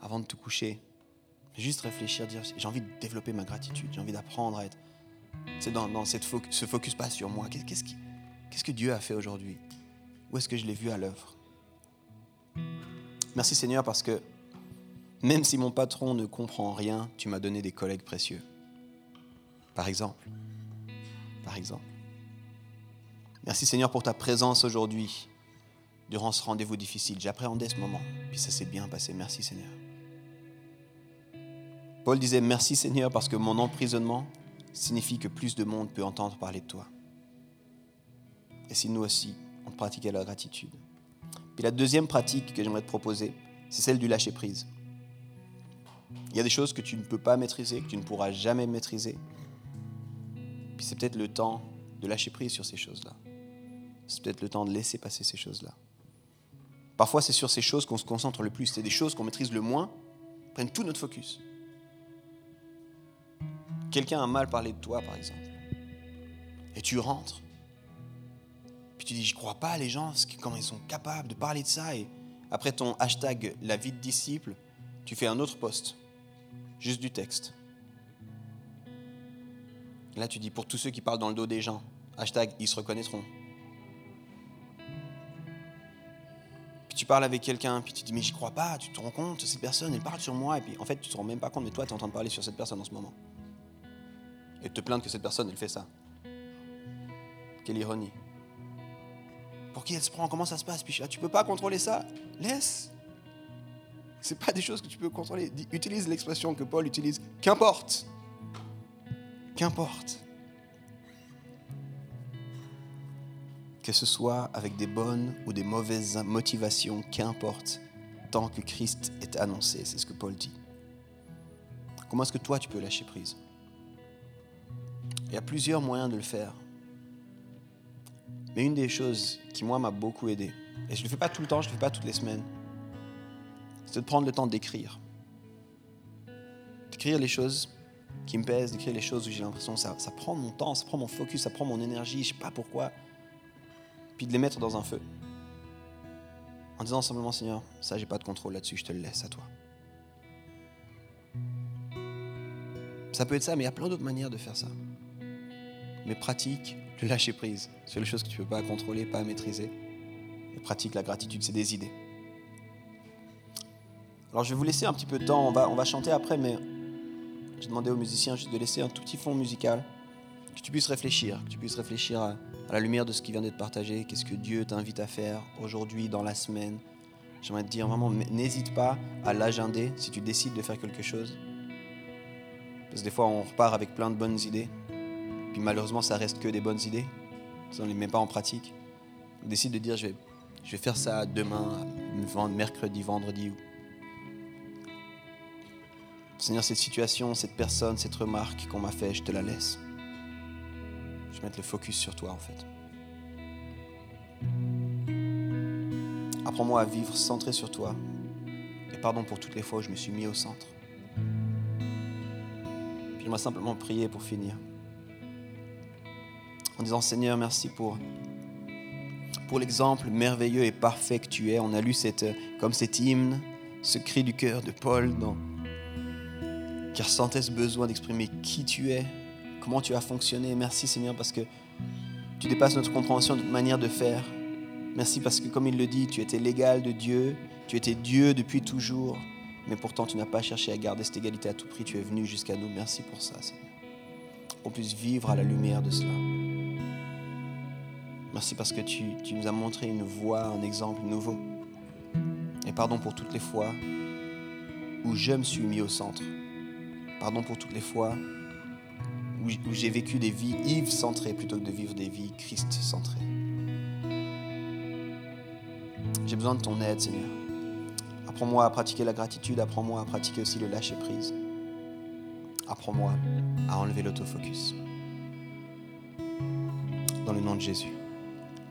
avant de te coucher. Juste réfléchir, dire j'ai envie de développer ma gratitude, j'ai envie d'apprendre à être. C'est dans, cette ce focus pas sur moi. Qu'est-ce, qu'est-ce que Dieu a fait aujourd'hui? Où est-ce que je l'ai vu à l'œuvre? Merci Seigneur parce que même si mon patron ne comprend rien, tu m'as donné des collègues précieux. Par exemple. Par exemple. Merci Seigneur pour ta présence aujourd'hui durant ce rendez-vous difficile. J'appréhendais ce moment, puis ça s'est bien passé. Merci Seigneur. Paul disait merci Seigneur parce que mon emprisonnement signifie que plus de monde peut entendre parler de toi. Et si nous aussi, on pratiquait la gratitude. Puis la deuxième pratique que j'aimerais te proposer, c'est celle du lâcher-prise. Il y a des choses que tu ne peux pas maîtriser, que tu ne pourras jamais maîtriser. Puis c'est peut-être le temps de lâcher prise sur ces choses-là. C'est peut-être le temps de laisser passer ces choses-là. Parfois, c'est sur ces choses qu'on se concentre le plus. C'est des choses qu'on maîtrise le moins, prennent tout notre focus. Quelqu'un a mal parlé de toi, par exemple. Et tu rentres. Puis tu dis, je crois pas les gens, comment ils sont capables de parler de ça. Et après ton hashtag la vie de disciple, tu fais un autre post. Juste du texte. là, tu dis, pour tous ceux qui parlent dans le dos des gens, hashtag, ils se reconnaîtront. tu parles avec quelqu'un, puis tu dis, mais j'y crois pas, tu te rends compte, cette personne, elle parle sur moi, et puis en fait, tu te rends même pas compte, mais toi, tu es en train de parler sur cette personne en ce moment. Et te plaindre que cette personne, elle fait ça. Quelle ironie. Pour qui elle se prend? Comment ça se passe Puis ah, tu peux pas contrôler ça? Laisse. C'est pas des choses que tu peux contrôler. Utilise l'expression que Paul utilise. Qu'importe. Qu'importe. que ce soit avec des bonnes ou des mauvaises motivations, qu'importe, tant que Christ est annoncé, c'est ce que Paul dit. Comment est-ce que toi tu peux lâcher prise? Il y a plusieurs moyens de le faire. Mais une des choses qui, moi, m'a beaucoup aidé, et je ne le fais pas tout le temps, je ne le fais pas toutes les semaines, c'est de prendre le temps d'écrire. D'écrire les choses qui me pèsent, d'écrire les choses où j'ai l'impression que ça, ça prend mon temps, ça prend mon focus, ça prend mon énergie, je ne sais pas pourquoi puis de les mettre dans un feu. En disant simplement, Seigneur, ça, j'ai pas de contrôle là-dessus, je te le laisse à toi. Ça peut être ça, mais il y a plein d'autres manières de faire ça. Mais pratique le lâcher prise sur les choses que tu ne peux pas contrôler, pas maîtriser. Et pratique la gratitude, c'est des idées. Alors je vais vous laisser un petit peu de temps, on va, on va chanter après, mais j'ai demandé aux musiciens juste de laisser un tout petit fond musical, que tu puisses réfléchir, que tu puisses réfléchir à, à la lumière de ce qui vient d'être partagé, qu'est-ce que Dieu t'invite à faire aujourd'hui, dans la semaine. J'aimerais te dire vraiment, n'hésite pas à l'agender si tu décides de faire quelque chose. Parce que des fois, on repart avec plein de bonnes idées, puis malheureusement, ça reste que des bonnes idées. On ne les met pas en pratique. On décide de dire, je vais, faire ça demain, mercredi, vendredi. Seigneur, cette situation, cette personne, cette remarque qu'on m'a fait, je te la laisse. Je vais mettre le focus sur toi, en fait. Apprends-moi à vivre centré sur toi. Et pardon pour toutes les fois où je me suis mis au centre. Puis j'aimerais simplement prier pour finir. En disant Seigneur, merci pour, pour l'exemple merveilleux et parfait que tu es. On a lu cette, comme cet hymne, ce cri du cœur de Paul qui ressentait ce besoin d'exprimer qui tu es, comment tu as fonctionné. Merci Seigneur parce que tu dépasses notre compréhension, notre manière de faire. Merci parce que, comme il le dit, tu étais l'égal de Dieu, tu étais Dieu depuis toujours, mais pourtant tu n'as pas cherché à garder cette égalité à tout prix, tu es venu jusqu'à nous. Merci pour ça, Seigneur. Qu'on puisse vivre à la lumière de cela. Merci parce que tu, tu nous as montré une voie, un exemple nouveau. Et pardon pour toutes les fois où je me suis mis au centre. Pardon pour toutes les fois où j'ai vécu des vies Yves centrées plutôt que de vivre des vies Christ centrées. J'ai besoin de ton aide, Seigneur. Apprends-moi à pratiquer la gratitude, apprends-moi à pratiquer aussi le lâcher-prise. Apprends-moi à enlever l'autofocus. Dans le nom de Jésus.